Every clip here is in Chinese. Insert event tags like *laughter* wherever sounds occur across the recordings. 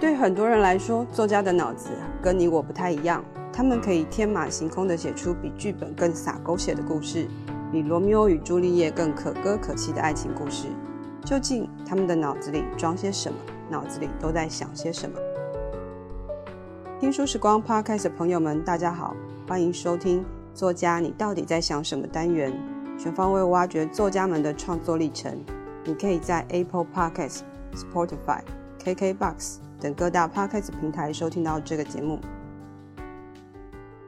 对很多人来说，作家的脑子跟你我不太一样，他们可以天马行空地写出比剧本更洒狗血的故事，比罗密欧与朱丽叶更可歌可泣的爱情故事。究竟他们的脑子里装些什么？脑子里都在想些什么？听书时光 Podcast 的朋友们，大家好，欢迎收听《作家你到底在想什么》单元，全方位挖掘作家们的创作历程。你可以在 Apple Podcast、Spotify、KKBox 等各大 Podcast 平台收听到这个节目。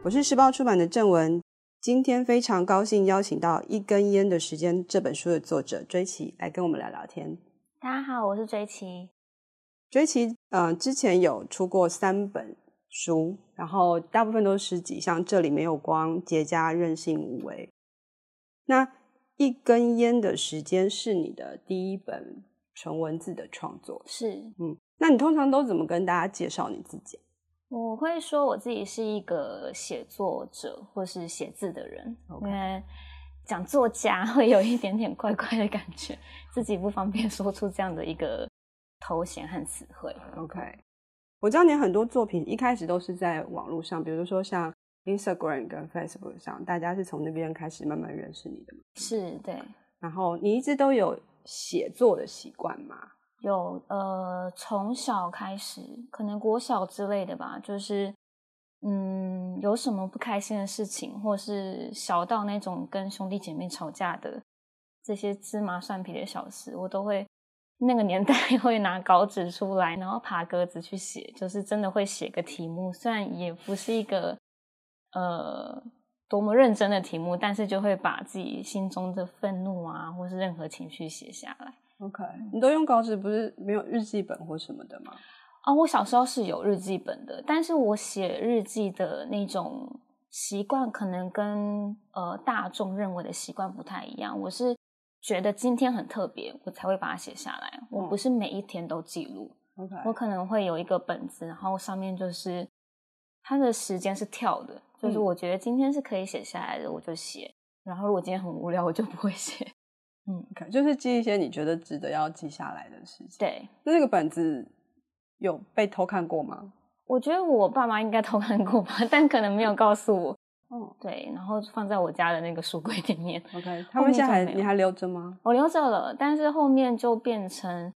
我是时报出版的郑文。今天非常高兴邀请到《一根烟的时间》这本书的作者追奇来跟我们聊聊天。大家好，我是追奇。追奇，呃，之前有出过三本书，然后大部分都是诗集，像《这里没有光》、《结痂》、《任性无为》。那《一根烟的时间》是你的第一本纯文字的创作，是，嗯。那你通常都怎么跟大家介绍你自己？我会说我自己是一个写作者或是写字的人.因为讲作家会有一点点怪怪的感觉，自己不方便说出这样的一个头衔和词汇。OK，我知道你很多作品一开始都是在网络上，比如说像 Instagram 跟 Facebook 上，大家是从那边开始慢慢认识你的吗？是，对。然后你一直都有写作的习惯吗？有呃，从小开始，可能国小之类的吧，就是嗯，有什么不开心的事情，或是小到那种跟兄弟姐妹吵架的这些芝麻蒜皮的小事，我都会那个年代 *laughs* 会拿稿纸出来，然后爬格子去写，就是真的会写个题目，虽然也不是一个呃多么认真的题目，但是就会把自己心中的愤怒啊，或是任何情绪写下来。OK，你都用稿纸，不是没有日记本或什么的吗？啊、哦，我小时候是有日记本的，但是我写日记的那种习惯可能跟呃大众认为的习惯不太一样。我是觉得今天很特别，我才会把它写下来。我不是每一天都记录。OK，我可能会有一个本子，然后上面就是它的时间是跳的，就是我觉得今天是可以写下来的，我就写。然后如果今天很无聊，我就不会写。嗯，okay, 就是记一些你觉得值得要记下来的事情。对，那这个本子有被偷看过吗？我觉得我爸妈应该偷看过吧，但可能没有告诉我。*laughs* 嗯，对，然后放在我家的那个书柜里面。OK，他们现在还你还留着吗？我留着了，但是后面就变成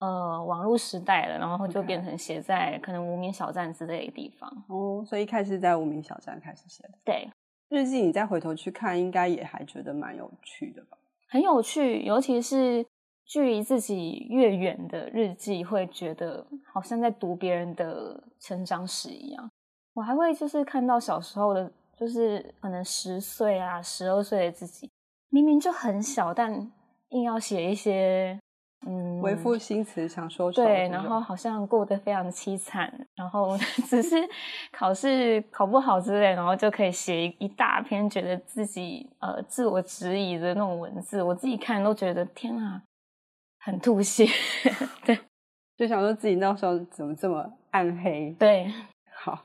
呃网络时代了，然后就变成写在可能无名小站之类的地方。哦，所以一开始在无名小站开始写的。对，日记你再回头去看，应该也还觉得蛮有趣的吧？很有趣，尤其是距离自己越远的日记，会觉得好像在读别人的成长史一样。我还会就是看到小时候的，就是可能十岁啊、十二岁的自己，明明就很小，但硬要写一些。嗯，为赋新词想说愁。对，然后好像过得非常凄惨，然后 *laughs* 只是考试考不好之类，然后就可以写一一大篇，觉得自己呃自我质疑的那种文字，我自己看都觉得天啊，很吐血。*laughs* 对，就想说自己那时候怎么这么暗黑？对，好。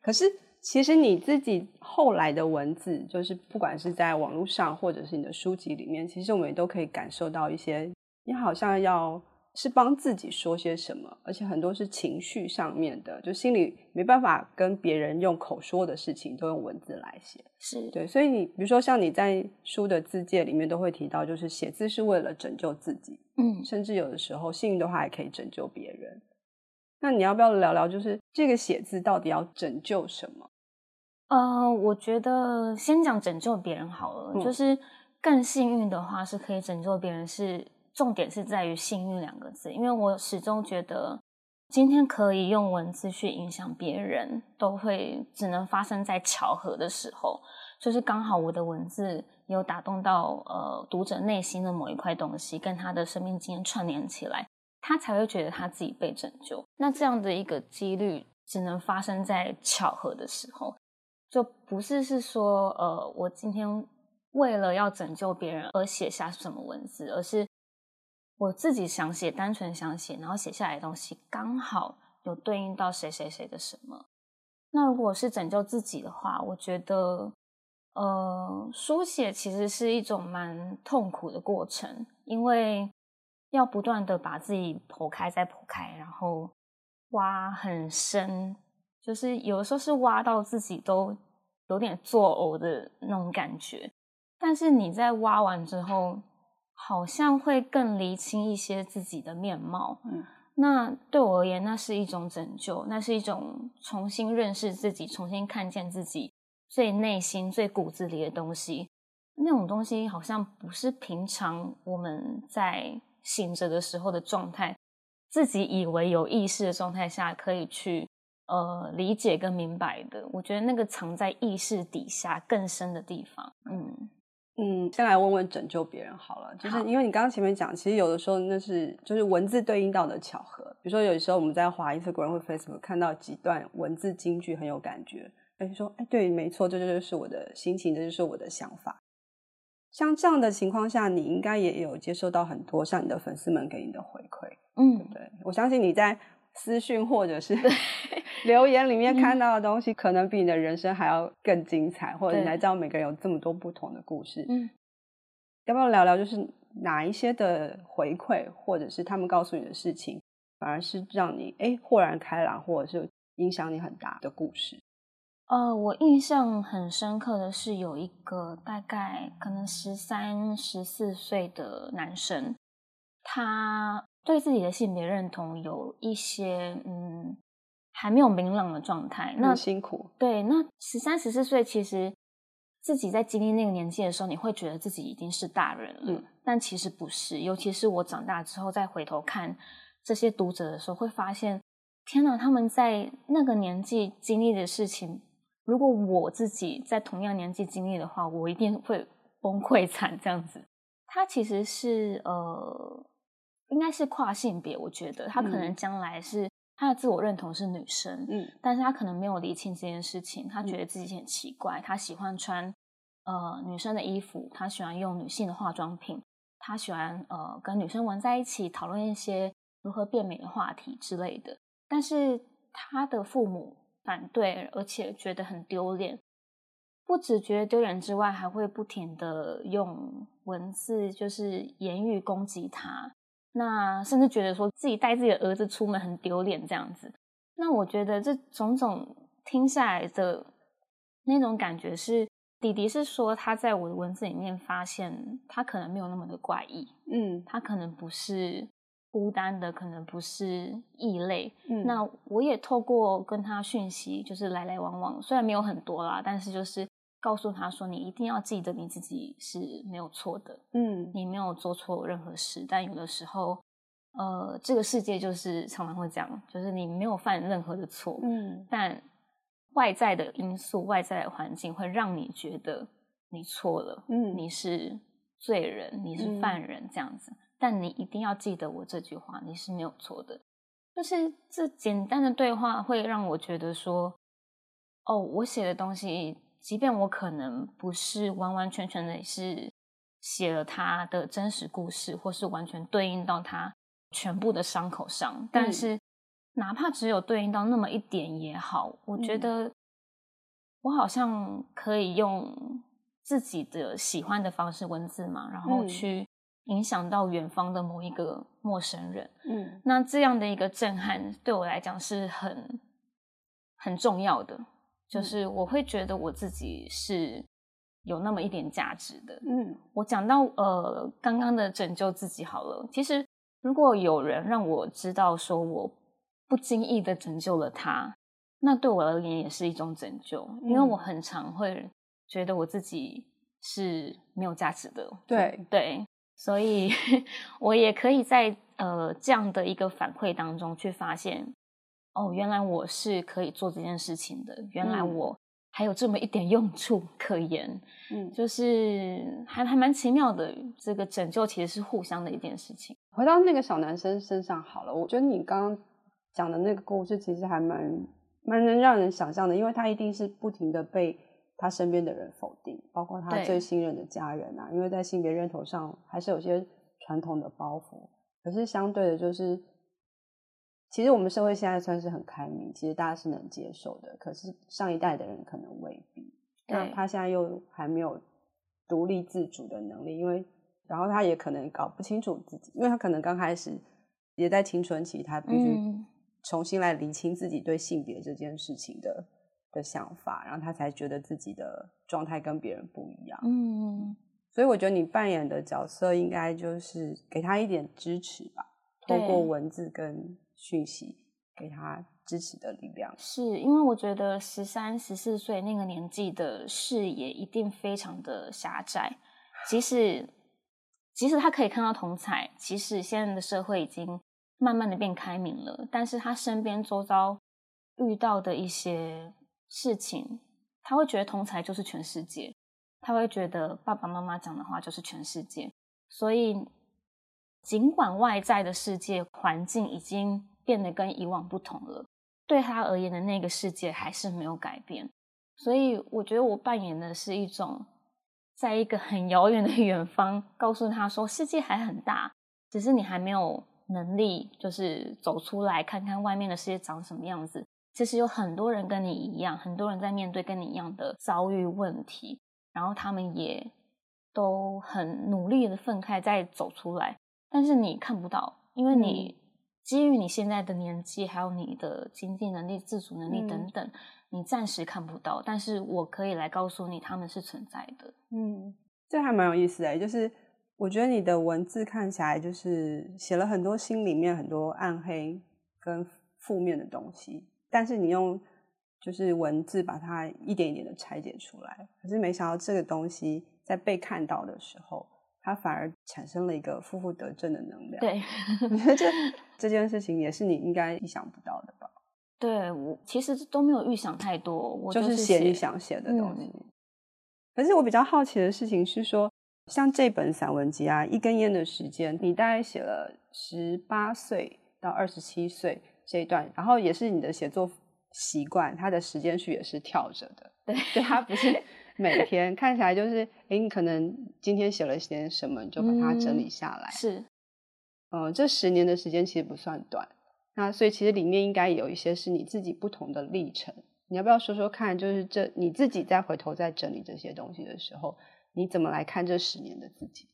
可是其实你自己后来的文字，就是不管是在网络上，或者是你的书籍里面，其实我们也都可以感受到一些。你好像要是帮自己说些什么，而且很多是情绪上面的，就心里没办法跟别人用口说的事情，都用文字来写。是对，所以你比如说像你在书的字界里面都会提到，就是写字是为了拯救自己，嗯，甚至有的时候幸运的话还可以拯救别人。那你要不要聊聊，就是这个写字到底要拯救什么？呃，我觉得先讲拯救别人好了，嗯，就是更幸运的话是可以拯救别人是。重点是在于“幸运”两个字，因为我始终觉得，今天可以用文字去影响别人，都会只能发生在巧合的时候，就是刚好我的文字有打动到呃读者内心的某一块东西，跟他的生命经验串联起来，他才会觉得他自己被拯救。那这样的一个几率，只能发生在巧合的时候，就不是是说呃我今天为了要拯救别人而写下什么文字，而是。我自己想写，单纯想写，然后写下来的东西刚好有对应到谁谁谁的什么。那如果是拯救自己的话，我觉得，呃，书写其实是一种蛮痛苦的过程，因为要不断的把自己剖开再剖开，然后挖很深，就是有的时候是挖到自己都有点作呕的那种感觉。但是你在挖完之后，好像会更厘清一些自己的面貌。嗯，那对我而言，那是一种拯救，那是一种重新认识自己，重新看见自己最内心、最骨子里的东西。那种东西好像不是平常我们在醒着的时候的状态，自己以为有意识的状态下可以去呃理解跟明白的。我觉得那个藏在意识底下更深的地方，嗯。嗯，先来问问拯救别人好了，就是因为你刚刚前面讲，其实有的时候那是就是文字对应到的巧合。比如说，有的时候我们在滑 Instagram 或 Facebook 看到几段文字金句很有感觉，哎，说哎，对，没错，这就是我的心情，这就是我的想法。像这样的情况下，你应该也有接受到很多像你的粉丝们给你的回馈，嗯，对不对？我相信你在。私讯或者是留言里面看到的东西，可能比你的人生还要更精彩，或者你才知道每个人有这么多不同的故事。嗯，要不要聊聊，就是哪一些的回馈，或者是他们告诉你的事情，反而是让你哎豁然开朗，或者是影响你很大的故事？呃，我印象很深刻的是有一个大概可能十三、十四岁的男生，他。对自己的性别认同有一些嗯还没有明朗的状态，那辛苦。对，那十三十四岁，其实自己在经历那个年纪的时候，你会觉得自己已经是大人了，嗯，但其实不是。尤其是我长大之后再回头看这些读者的时候，会发现，天哪，他们在那个年纪经历的事情，如果我自己在同样年纪经历的话，我一定会崩溃惨这样子。他其实是呃。应该是跨性别，我觉得他可能将来是他的自我认同是女生，嗯，但是他可能没有理清这件事情，他觉得自己很奇怪，他喜欢穿呃女生的衣服，他喜欢用女性的化妆品，他喜欢呃跟女生玩在一起，讨论一些如何变美的话题之类的，但是他的父母反对，而且觉得很丢脸，不只觉得丢脸之外，还会不停的用文字就是言语攻击他。那甚至觉得说自己带自己的儿子出门很丢脸这样子，那我觉得这种种听下来的那种感觉是，弟弟是说他在我的文字里面发现他可能没有那么的怪异，嗯，他可能不是孤单的，可能不是异类，嗯，那我也透过跟他讯息就是来来往往，虽然没有很多啦，但是就是。告诉他说：“你一定要记得你自己是没有错的，嗯，你没有做错任何事。但有的时候，呃，这个世界就是常常会这样，就是你没有犯任何的错，嗯，但外在的因素、外在的环境会让你觉得你错了，嗯，你是罪人，你是犯人这样子。嗯，但你一定要记得我这句话，你是没有错的。就是这简单的对话会让我觉得说，哦，我写的东西。”即便我可能不是完完全全的是写了他的真实故事，或是完全对应到他全部的伤口上，嗯，但是哪怕只有对应到那么一点也好，我觉得我好像可以用自己的喜欢的方式文字嘛，然后去影响到远方的某一个陌生人。嗯，那这样的一个震撼对我来讲是很很重要的。就是我会觉得我自己是有那么一点价值的。嗯，我讲到呃刚刚的拯救自己好了。其实如果有人让我知道说我不经意的拯救了他，那对我而言也是一种拯救。因为我很常会觉得我自己是没有价值的。对对，所以 *laughs* 我也可以在呃这样的一个反馈当中去发现。哦，原来我是可以做这件事情的。原来我还有这么一点用处可言，嗯，就是还还蛮奇妙的。这个拯救其实是互相的一件事情。回到那个小男生身上好了，我觉得你刚刚讲的那个故事其实还蛮蛮能让人想象的，因为他一定是不停的被他身边的人否定，包括他最信任的家人啊，因为在性别认同上还是有些传统的包袱。可是相对的，就是。其实我们社会现在算是很开明，其实大家是能接受的。可是上一代的人可能未必。那他现在又还没有独立自主的能力，因为然后他也可能搞不清楚自己，因为他可能刚开始也在青春期，他必须重新来理清自己对性别这件事情的的想法，然后他才觉得自己的状态跟别人不一样。嗯，所以我觉得你扮演的角色应该就是给他一点支持吧，透过文字跟讯息给他支持的力量。是因为我觉得十三、十四岁那个年纪的视野一定非常的狭窄，即使即使他可以看到同彩，即使现在的社会已经。慢慢的变开明了，但是他身边周遭遇到的一些事情，他会觉得同才就是全世界，他会觉得爸爸妈妈讲的话就是全世界，所以尽管外在的世界环境已经变得跟以往不同了，对他而言的那个世界还是没有改变，所以我觉得我扮演的是一种，在一个很遥远的远方，告诉他说世界还很大，只是你还没有。能力就是走出来看看外面的世界长什么样子。其实有很多人跟你一样，很多人在面对跟你一样的遭遇问题，然后他们也都很努力的分开，再走出来。但是你看不到，因为你基于你现在的年纪，还有你的经济能力、自主能力等等，你暂时看不到。但是我可以来告诉你，他们是存在的。嗯，这还蛮有意思的，就是。我觉得你的文字看起来就是写了很多心里面很多暗黑跟负面的东西，但是你用就是文字把它一点一点的拆解出来，可是没想到这个东西在被看到的时候，它反而产生了一个负负得正的能量。对，*laughs* 我觉得这这件事情也是你应该意想不到的吧？对，我其实都没有预想太多，我就是写你想写的东西。嗯。可是我比较好奇的事情是说。像这本散文集啊，一根烟的时间，你大概写了十八岁到二十七岁这一段，然后也是你的写作习惯，它的时间序也是跳着的，对，对，它不是每天看起来就是，哎，你可能今天写了些什么，你就把它整理下来，嗯、是，嗯，这十年的时间其实不算短，那所以其实里面应该有一些是你自己不同的历程，你要不要说说看？就是这你自己再回头再整理这些东西的时候。你怎么来看这十年的自己？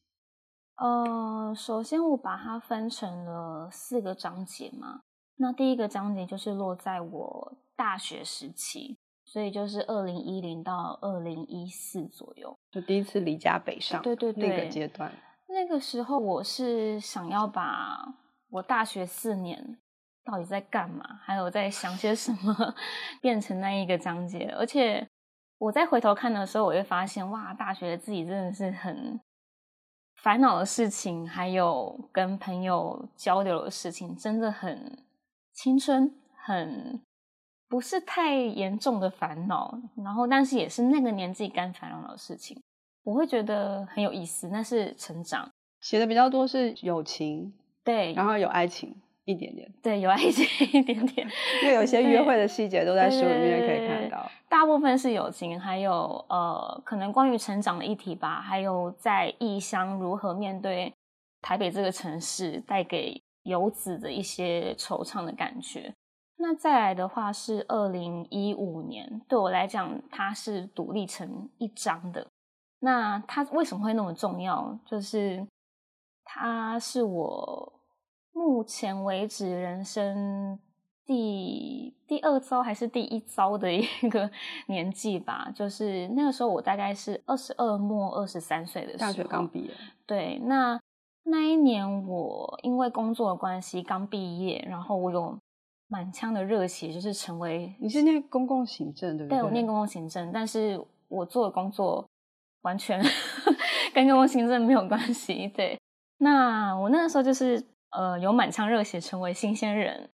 呃，首先我把它分成了四个章节嘛。那第一个章节就是落在我大学时期，所以就是二零一零到二零一四左右，就第一次离家北上，对对对，那个阶段。那个时候我是想要把我大学四年到底在干嘛，还有在想些什么，变成那一个章节，而且。我再回头看的时候，我会发现，哇，大学的自己真的是很烦恼的事情，还有跟朋友交流的事情，真的很青春，很不是太严重的烦恼。然后，但是也是那个年纪该烦恼的事情，我会觉得很有意思。那是成长，写的比较多是友情，对，然后有爱情。一点点，对，有爱情一点点，*laughs* 因为有些约会的细节都在书里面可以看到。大部分是友情，还有呃，可能关于成长的议题吧，还有在异乡如何面对台北这个城市带给游子的一些惆怅的感觉。那再来的话是二零一五年，对我来讲，它是独立成一章的。那它为什么会那么重要？就是它是我。目前为止，人生第第二遭还是第一遭的一个 *laughs* 年纪吧，就是那个时候我大概是二十二末二十三岁的时候，大学刚毕业。对，那那一年我因为工作的关系刚毕业，然后我有满腔的热血，就是成为你是念公共行政对不对？对，我念公共行政，但是我做的工作完全 *laughs* 跟公共行政没有关系。对，那我那个时候就是。呃，有满腔热血，成为新鲜人，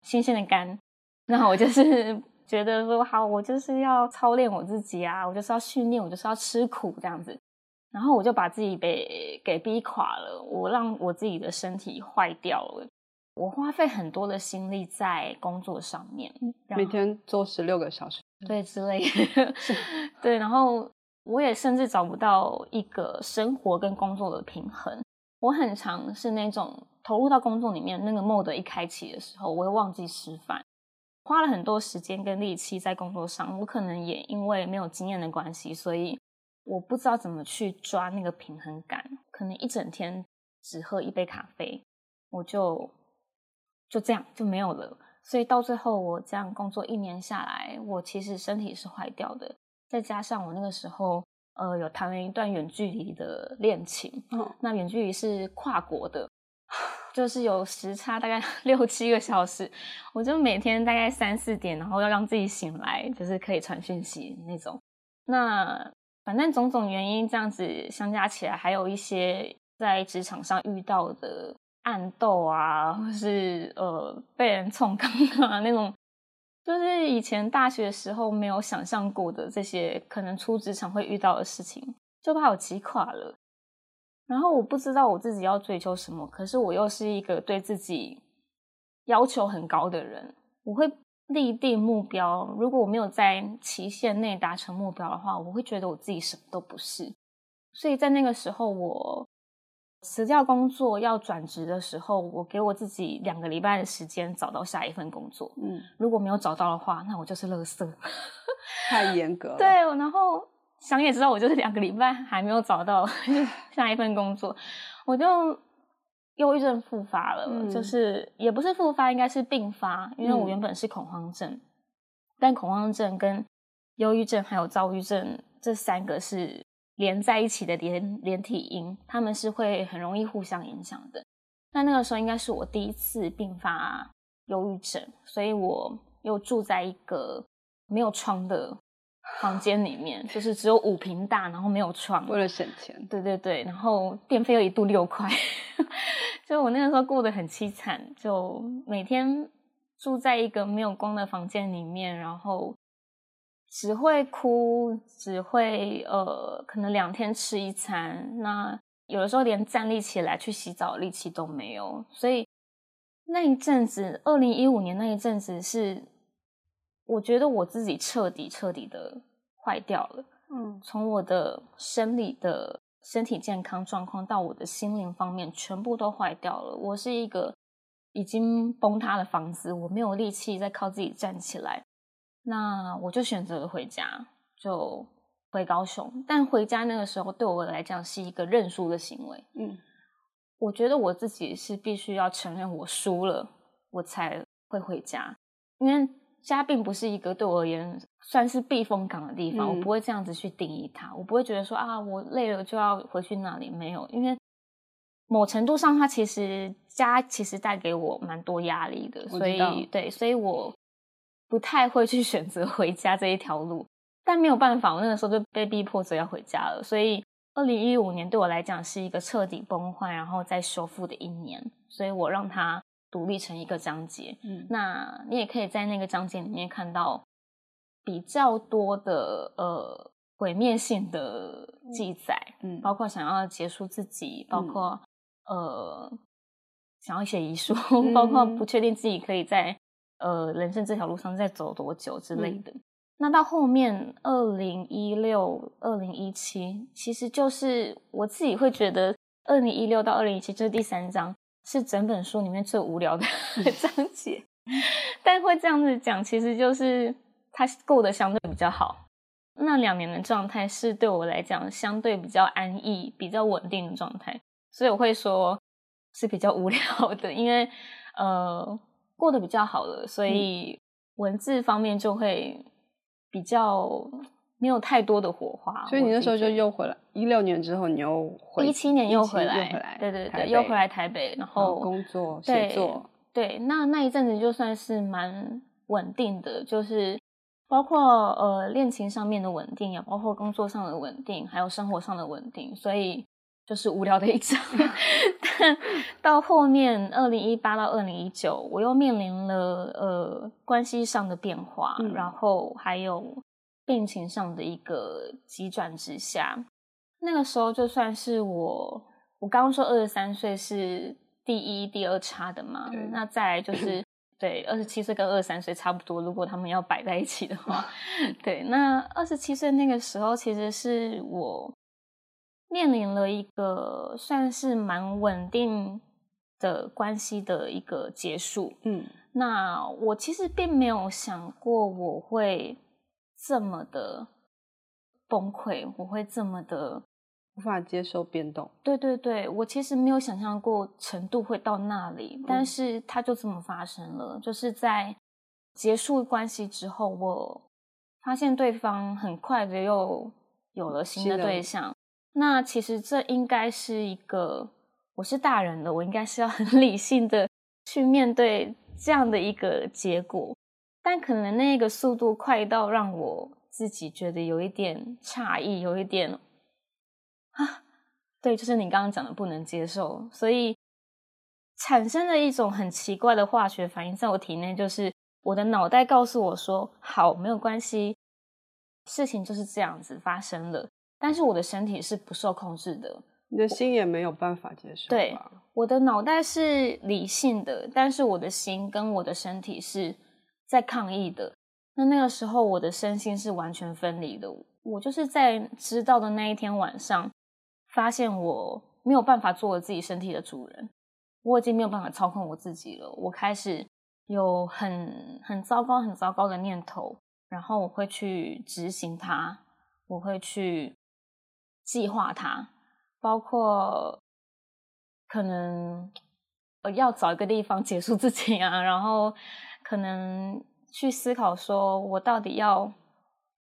新鲜的肝。那我就是 *laughs* 觉得说，好，我就是要操练我自己啊，我就是要训练，我就是要吃苦这样子。然后我就把自己被给逼垮了，我让我自己的身体坏掉了。我花费很多的心力在工作上面，每天做十六个小时，对之类 *laughs* 的。对，然后我也甚至找不到一个生活跟工作的平衡。我很常是那种。投入到工作里面，那个 mode 一开启的时候，我会忘记吃饭，花了很多时间跟力气在工作上。我可能也因为没有经验的关系，所以我不知道怎么去抓那个平衡感。可能一整天只喝一杯咖啡，我就就这样就没有了。所以到最后我这样工作一年下来，我其实身体是坏掉的。再加上我那个时候呃有谈了一段远距离的恋情，哦，那远距离是跨国的，*sighs* 就是有时差大概 *laughs* 六七个小时，我就每天大概三四点，然后要让自己醒来，就是可以传讯息那种。那反正种种原因这样子相加起来，还有一些在职场上遇到的。暗斗啊，或是呃被人冲刚啊那种，就是以前大学时候没有想象过的这些可能出职场会遇到的事情，就把我击垮了。然后我不知道我自己要追求什么，可是我又是一个对自己要求很高的人，我会立定目标。如果我没有在期限内达成目标的话，我会觉得我自己什么都不是。所以在那个时候，我。辞掉工作要转职的时候，我给我自己两个礼拜的时间找到下一份工作。嗯，如果没有找到的话，那我就是垃圾。*laughs* 太严格了。对，然后想也知道，我就是两个礼拜还没有找到 *laughs* 下一份工作，我就忧郁症复发了。嗯、就是也不是复发，应该是并发，因为我原本是恐慌症，嗯、但恐慌症跟忧郁症还有躁郁症这三个是。连在一起的连连体婴，他们是会很容易互相影响的。那那个时候应该是我第一次并发忧郁症，所以我又住在一个没有窗的房间里面，就是只有五平大，然后没有窗。为了省钱。对对对，然后电费又一度六块，*laughs* 就我那个时候过得很凄惨，就每天住在一个没有光的房间里面，然后。只会哭，只会呃，可能两天吃一餐。那有的时候连站立起来去洗澡的力气都没有。所以那一阵子，二零一五年那一阵子是，我觉得我自己彻底彻底的坏掉了。嗯，从我的生理的身体健康状况到我的心灵方面，全部都坏掉了。我是一个已经崩塌的房子，我没有力气再靠自己站起来。那我就选择了回家，就回高雄。但回家那个时候对我来讲是一个认输的行为。嗯，我觉得我自己是必须要承认我输了，我才会回家。因为家并不是一个对我而言算是避风港的地方，嗯，我不会这样子去定义它。我不会觉得说啊，我累了就要回去那里。没有，因为某程度上，它其实家其实带给我蛮多压力的。所以，对，所以我。不太会去选择回家这一条路，但没有办法，我那个时候就被逼迫着要回家了。所以，二零一五年对我来讲是一个彻底崩坏，然后再修复的一年。所以我让它独立成一个章节。嗯，那你也可以在那个章节里面看到比较多的呃毁灭性的记载，嗯，包括想要结束自己，包括、嗯、呃想要写遗书，嗯、*laughs* 包括不确定自己可以在。呃，人生这条路上再走多久之类的。嗯、那到后面，二零一六、二零一七，其实就是我自己会觉得，二零一六到二零一七，这是第三章，是整本书里面最无聊的 *laughs* 章节。但会这样子讲，其实就是它过得相对比较好。那两年的状态是对我来讲相对比较安逸、比较稳定的状态，所以我会说是比较无聊的，因为呃。过得比较好了，所以文字方面就会比较没有太多的火花。所以你那时候就又回来，一六年之后你又回，一七年又回来，又回来，对对对，又回来台北，然后工作写作。对，那那一阵子就算是蛮稳定的，就是包括呃恋情上面的稳定，也包括工作上的稳定，还有生活上的稳定，所以。就是无聊的一章，但到后面二零一八到二零一九，我又面临了呃关系上的变化，嗯，然后还有病情上的一个急转直下。那个时候就算是我，我刚刚说二十三岁是第一、第二差的嘛，嗯，那再来就是 *coughs* 对二十七岁跟二十三岁差不多，如果他们要摆在一起的话，*laughs* 对，那二十七岁那个时候其实是我。面临了一个算是蛮稳定的关系的一个结束，嗯，那我其实并没有想过我会这么的崩溃，我会这么的无法接受变动。对对对，我其实没有想象过程度会到那里，嗯，但是它就这么发生了，就是在结束关系之后，我发现对方很快的又有了新的对象。那其实这应该是一个，我是大人的，我应该是要很 *laughs* 理性的去面对这样的一个结果。但可能那个速度快到让我自己觉得有一点诧异，有一点啊，对，就是你刚刚讲的不能接受，所以产生了一种很奇怪的化学反应在我体内，就是我的脑袋告诉我说：“好，没有关系，事情就是这样子发生了。”但是我的身体是不受控制的，你的心也没有办法接受。对，我的脑袋是理性的，但是我的心跟我的身体是。在抗议的，那那个时候我的身心是完全分离的。我就是在知道的那一天晚上，发现我没有办法做我自己身体的主人，我已经没有办法操控我自己了。我开始有很很糟糕、很糟糕的念头，然后我会去执行它，我会去计划它，包括可能要找一个地方结束自己啊，然后。可能去思考，说我到底要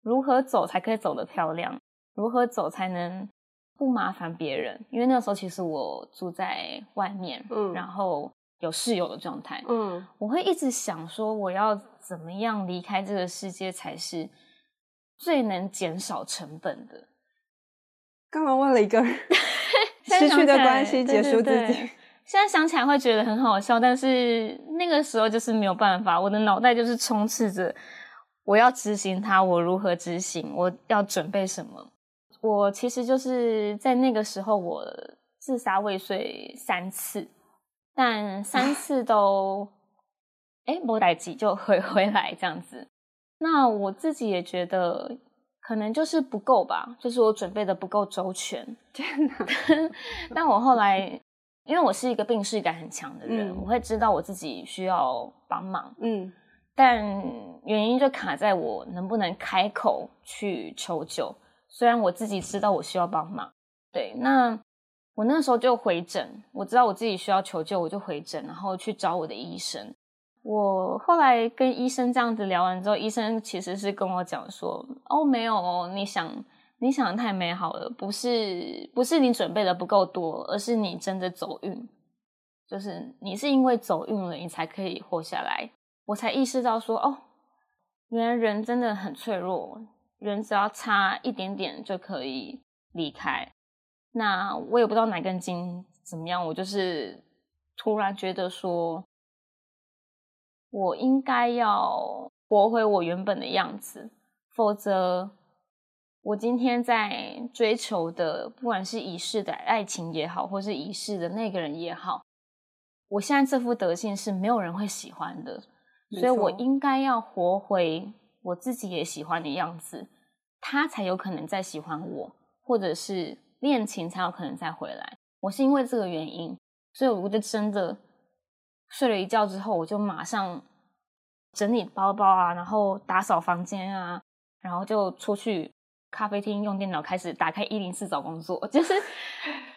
如何走才可以走得漂亮，如何走才能不麻烦别人？因为那时候其实我住在外面，嗯，然后有室友的状态，嗯，我会一直想说，我要怎么样离开这个世界才是最能减少成本的？干嘛为了一个人 *laughs* 失去的关系结束自己？对对对现在想起来会觉得很好笑，但是那个时候就是没有办法，我的脑袋就是充斥着我要执行它，我如何执行，我要准备什么。我其实就是在那个时候，我自杀未遂三次，但三次都哎没代志就回回来这样子。那我自己也觉得可能就是不够吧，就是我准备的不够周全。天哪！*laughs* 但我后来。因为我是一个病识感很强的人，嗯，我会知道我自己需要帮忙，嗯，但原因就卡在我能不能开口去求救。虽然我自己知道我需要帮忙，对，那我那时候就回诊，我知道我自己需要求救，我就回诊，然后去找我的医生。我后来跟医生这样子聊完之后，医生其实是跟我讲说：“哦，没有哦，你想。”你想的太美好了，不是不是你准备的不够多，而是你真的走运，就是你是因为走运了，你才可以活下来。我才意识到说，哦，原来人真的很脆弱，人只要差一点点就可以离开。那我也不知道哪根筋怎么样，我就是突然觉得说，我应该要活回我原本的样子，否则。我今天在追求的，不管是已逝的爱情也好，或是已逝的那个人也好，我现在这副德性是没有人会喜欢的，所以我应该要活回我自己也喜欢的样子，他才有可能再喜欢我，或者是恋情才有可能再回来。我是因为这个原因，所以我就真的睡了一觉之后，我就马上整理包包啊，然后打扫房间啊，然后就出去。咖啡厅用电脑开始打开一零四找工作，*laughs* 就是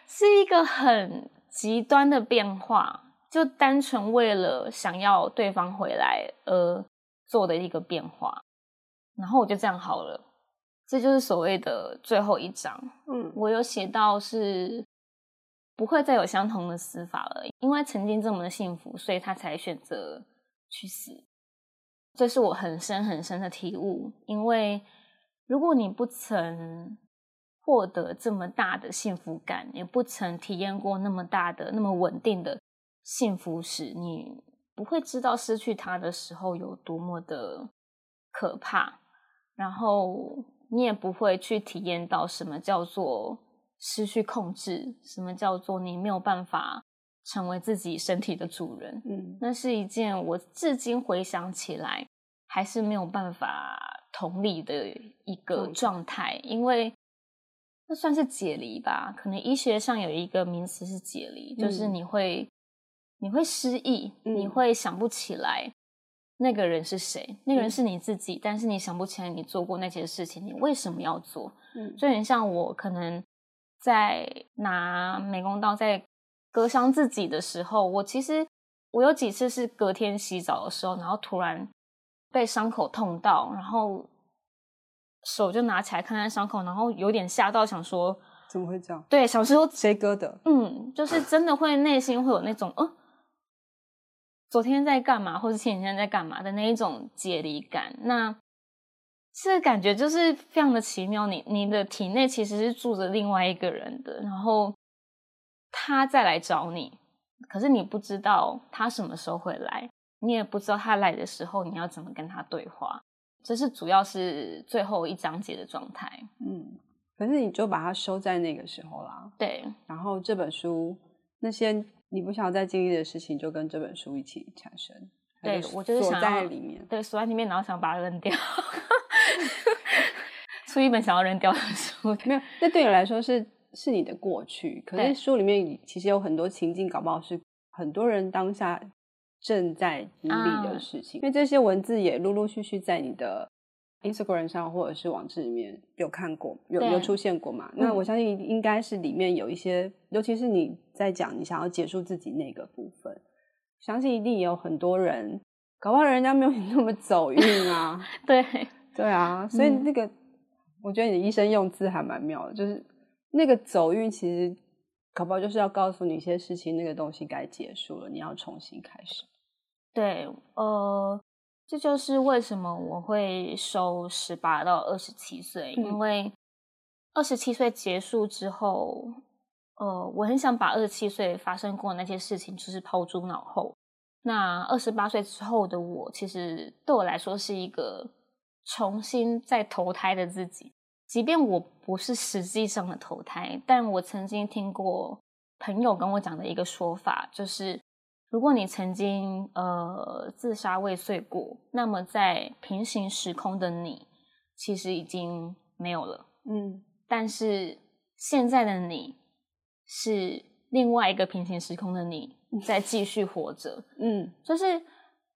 是一个很极端的变化，就单纯为了想要对方回来而做的一个变化。然后我就这样好了，这就是所谓的最后一章。嗯，我有写到是不会再有相同的死法了，因为曾经这么的幸福，所以他才选择去死。这是我很深很深的体悟，因为。如果你不曾获得这么大的幸福感，也不曾体验过那么大的、那么稳定的幸福时，你不会知道失去他的时候有多么的可怕。然后你也不会去体验到什么叫做失去控制，什么叫做你没有办法成为自己身体的主人。嗯，那是一件我至今回想起来还是没有办法。同理的一个状态，因为那算是解离吧。可能医学上有一个名词是解离，嗯，就是你会你会失忆，嗯，你会想不起来那个人是谁，那个人是你自己，嗯，但是你想不起来你做过那些事情，你为什么要做？嗯，就很像我可能在拿美工刀在割伤自己的时候，我其实我有几次是隔天洗澡的时候，然后突然。被伤口痛到，然后手就拿起来看看伤口，然后有点吓到，想说怎么会这样？对，小时候谁割的？嗯，就是真的会内心会有那种，哦，昨天在干嘛，或者前几天在干嘛的那一种解离感。那这感觉就是非常的奇妙，你你的体内其实是住着另外一个人的，然后他再来找你，可是你不知道他什么时候会来，你也不知道他来的时候你要怎么跟他对话，这是主要是最后一章节的状态。嗯，可是你就把它收在那个时候啦。对，然后这本书那些你不想要再经历的事情，就跟这本书一起产生。对，我就是想锁在里面，对，锁在里面，然后想把它扔掉。*laughs* *laughs* 出一本想要扔掉的书，*laughs* 没有。那对你来说是是你的过去，可是书里面其实有很多情境，搞不好是很多人当下正在经历的事情。啊、因为这些文字也陆陆续续在你的 Instagram 上或者是网志里面有看过，有有出现过嘛？那我相信应该是里面有一些，嗯、尤其是你在讲你想要结束自己那个部分，相信一定也有很多人，搞不好人家没有你那么走运啊。*laughs* 对。对啊，所以那个，嗯、我觉得你的医生用字还蛮妙的，就是那个走运，其实搞不好就是要告诉你一些事情，那个东西该结束了，你要重新开始。对，呃，这就是为什么我会收十八到二十七岁，嗯、因为二十七岁结束之后，呃，我很想把二十七岁发生过那些事情，就是抛诸脑后。那二十八岁之后的我，其实对我来说是一个。重新再投胎的自己，即便我不是实际上的投胎，但我曾经听过朋友跟我讲的一个说法，就是如果你曾经呃自杀未遂过，那么在平行时空的你其实已经没有了，嗯，但是现在的你是另外一个平行时空的你在继续活着，嗯，就是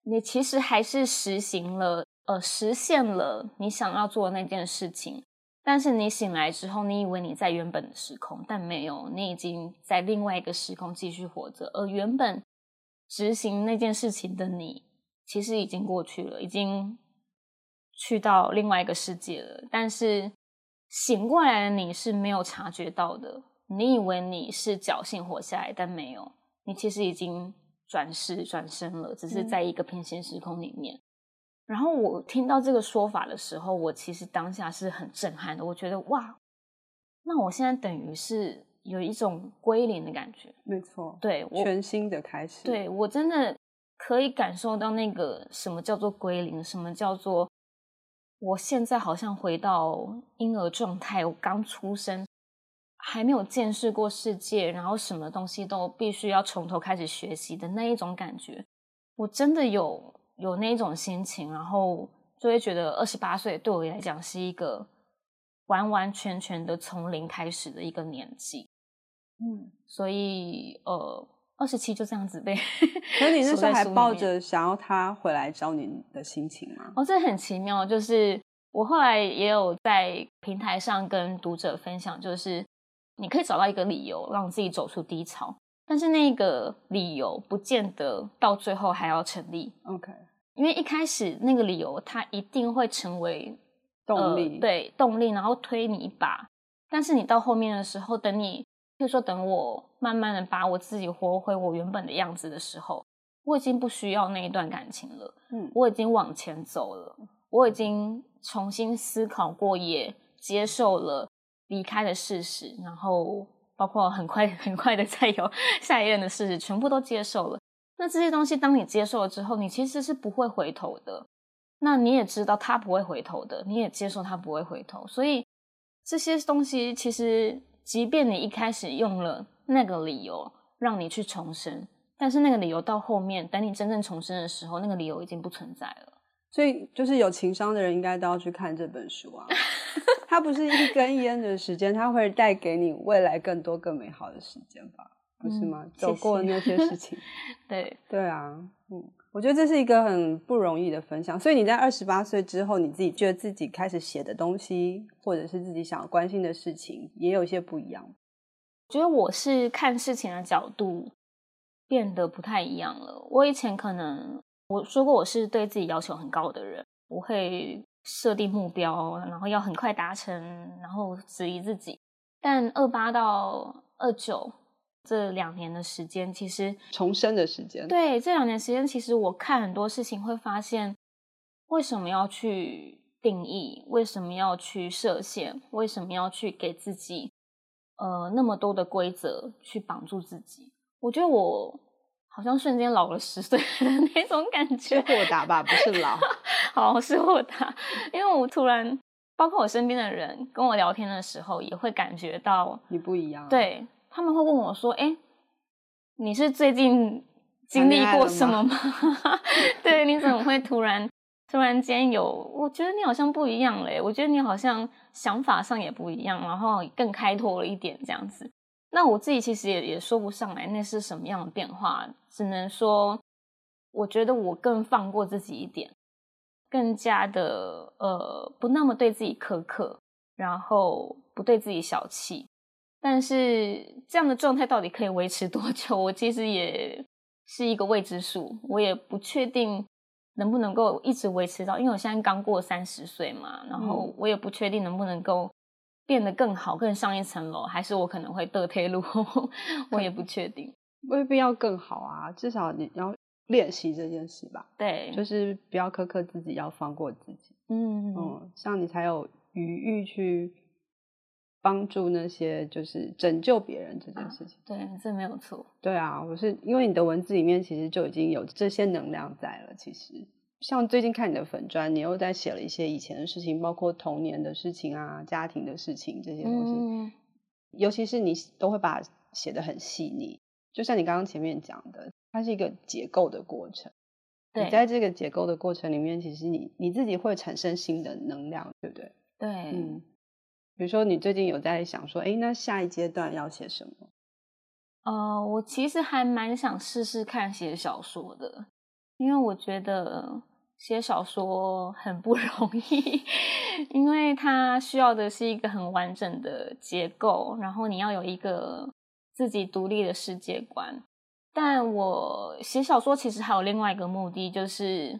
你其实还是实行了。呃，实现了你想要做的那件事情，但是你醒来之后，你以为你在原本的时空，但没有，你已经在另外一个时空继续活着。而原本执行那件事情的你，其实已经过去了，已经去到另外一个世界了。但是醒过来的你是没有察觉到的，你以为你是侥幸活下来，但没有，你其实已经转世转生了，只是在一个平行时空里面。嗯然后我听到这个说法的时候，我其实当下是很震撼的。我觉得哇，那我现在等于是有一种归零的感觉。没错，对，我全新的开始。对，我真的可以感受到那个什么叫做归零，什么叫做我现在好像回到婴儿状态，我刚出生，还没有见识过世界，然后什么东西都必须要从头开始学习的那一种感觉。我真的有。有那种心情，然后就会觉得二十八岁对我来讲是一个完完全全的从零开始的一个年纪。嗯，所以呃，二十七就这样子被。可是你那时候还抱着想要他回来找你的心情吗？哦，这很奇妙，就是我后来也有在平台上跟读者分享，就是你可以找到一个理由让自己走出低潮。但是那个理由不见得到最后还要成立，OK？因为一开始那个理由它一定会成为动力，呃，对，动力，然后推你一把。但是你到后面的时候，等你，比如说等我慢慢的把我自己活回我原本的样子的时候，我已经不需要那一段感情了，嗯，我已经往前走了，我已经重新思考过，也接受了离开的事实，然后。包括很快 *laughs* 很快的再有下一任的事实，全部都接受了。那这些东西，当你接受了之后，你其实是不会回头的。那你也知道他不会回头的，你也接受他不会回头。所以这些东西，其实即便你一开始用了那个理由让你去重生，但是那个理由到后面，等你真正重生的时候，那个理由已经不存在了。所以，就是有情商的人应该都要去看这本书啊。它不是一根烟的时间，它会带给你未来更多更美好的时间吧？不是吗？嗯、走过那些事情，*laughs* 对对啊，嗯，我觉得这是一个很不容易的分享。所以你在二十八岁之后，你自己觉得自己开始写的东西，或者是自己想要关心的事情，也有一些不一样。我觉得我是看事情的角度变得不太一样了。我以前可能我说过，我是对自己要求很高的人。我会设定目标，然后要很快达成，然后质疑自己。但二八到二九这两年的时间，其实重生的时间。对，这两年时间，其实我看很多事情会发现，为什么要去定义？为什么要去设限？为什么要去给自己呃那么多的规则去绑住自己？我觉得我。好像瞬间老了十岁的那种感觉，是豁达吧，不是老。*laughs* 好，是豁达，因为我突然，包括我身边的人跟我聊天的时候，也会感觉到你不一样。对，他们会问我说：“哎，你是最近经历过什么吗？吗 *laughs* 对，你怎么会突然突然间有？我觉得你好像不一样嘞，我觉得你好像想法上也不一样，然后更开拓了一点这样子。”那我自己其实也也说不上来那是什么样的变化，只能说，我觉得我更放过自己一点，更加的呃不那么对自己苛刻，然后不对自己小气。但是这样的状态到底可以维持多久，我其实也是一个未知数，我也不确定能不能够一直维持到，因为我现在刚过三十岁嘛，然后我也不确定能不能够。变得更好，更上一层楼，还是我可能会得退路，我也不确定。未必要更好啊，至少你要练习这件事吧。对，就是不要苛刻自己，要放过自己。嗯嗯，这样你才有余裕去帮助那些，就是拯救别人这件事情。啊，对，这没有错。对啊，我是因为你的文字里面其实就已经有这些能量在了，其实。像最近看你的粉砖，你又在写了一些以前的事情，包括童年的事情啊、家庭的事情这些东西。嗯、尤其是你都会把它写的很细腻，就像你刚刚前面讲的，它是一个结构的过程。对，你在这个结构的过程里面，其实你你自己会产生新的能量，对不对？对，嗯。比如说，你最近有在想说，哎，那下一阶段要写什么？呃，我其实还蛮想试试看写小说的。因为我觉得写小说很不 *laughs* 容易，因为它需要的是一个很完整的结构，然后你要有一个自己独立的世界观。但我写小说其实还有另外一个目的，就是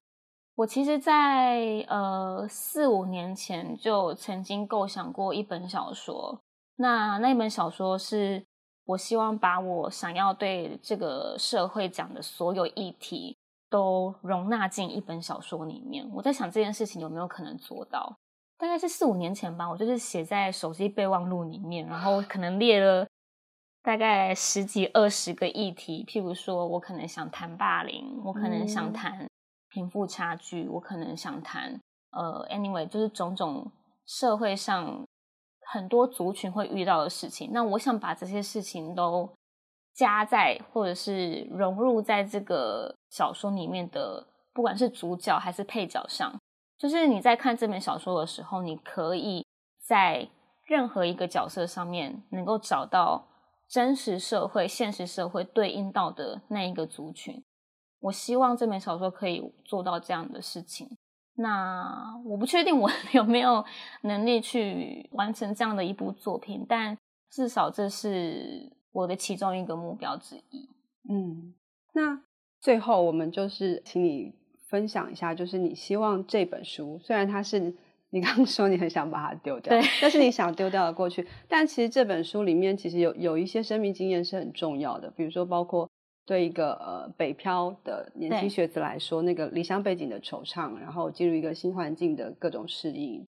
我其实在呃四五年前就曾经构想过一本小说，那那本小说是我希望把我想要对这个社会讲的所有议题。都容纳进一本小说里面。我在想这件事情有没有可能做到？大概是四五年前吧，我就是写在手机备忘录里面，然后可能列了大概十几二十个议题。譬如说，我可能想谈霸凌，我可能想谈贫富差距，我可能想谈呃，anyway，就是种种社会上很多族群会遇到的事情。那我想把这些事情都。加在或者是融入在这个小说里面的，不管是主角还是配角上，就是你在看这本小说的时候，你可以在任何一个角色上面能够找到真实社会、现实社会对应到的那一个族群。我希望这本小说可以做到这样的事情。那我不确定我 *laughs* 有没有能力去完成这样的一部作品，但至少这是。我的其中一个目标之一。嗯，那最后我们就是请你分享一下，就是你希望这本书，虽然它是你刚刚说你很想把它丢掉，对，但是你想丢掉的过去，但其实这本书里面其实有有一些生命经验是很重要的，比如说包括对一个呃北漂的年轻学子来说，那个离乡背景的惆怅，然后进入一个新环境的各种适应，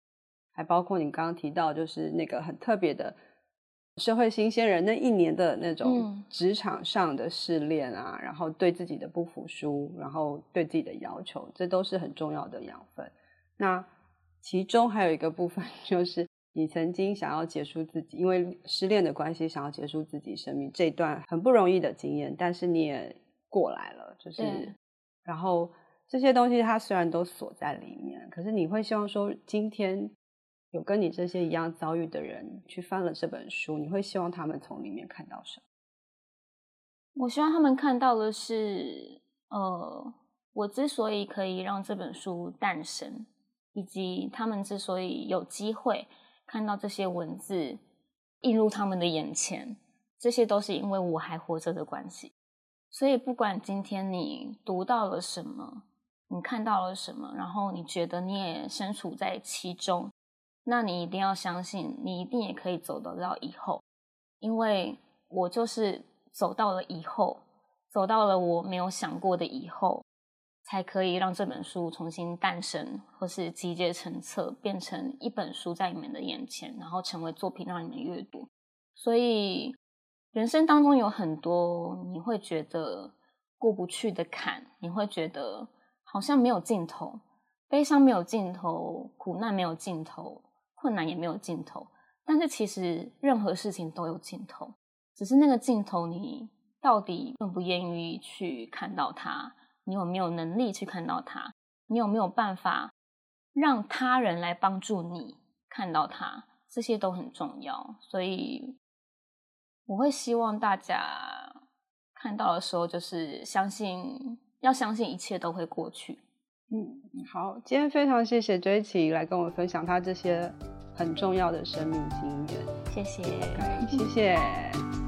还包括你刚刚提到就是那个很特别的。社会新鲜人那一年的那种职场上的试炼啊，嗯、然后对自己的不服输，然后对自己的要求，这都是很重要的养分。那其中还有一个部分，*laughs* 就是你曾经想要结束自己，因为失恋的关系，想要结束自己生命这段很不容易的经验，但是你也过来了，就是，然后这些东西它虽然都锁在里面，可是你会希望说今天。有跟你这些一样遭遇的人去翻了这本书，你会希望他们从里面看到什么？我希望他们看到的是，呃，我之所以可以让这本书诞生，以及他们之所以有机会看到这些文字映入他们的眼前，这些都是因为我还活着的关系。所以，不管今天你读到了什么，你看到了什么，然后你觉得你也身处在其中，那你一定要相信，你一定也可以走得到以后，因为我就是走到了以后，走到了我没有想过的以后，才可以让这本书重新诞生，或是集结成册，变成一本书在你们的眼前，然后成为作品让你们阅读。所以，人生当中有很多你会觉得过不去的坎，你会觉得好像没有尽头，悲伤没有尽头，苦难没有尽头，困难也没有尽头。但是其实任何事情都有尽头，只是那个尽头你到底愿不愿意去看到它？你有没有能力去看到它？你有没有办法让他人来帮助你看到它？这些都很重要，所以我会希望大家看到的时候，就是相信，要相信一切都会过去。嗯，好，今天非常谢谢椎琪来跟我们分享他这些很重要的生命经验。谢谢，谢谢。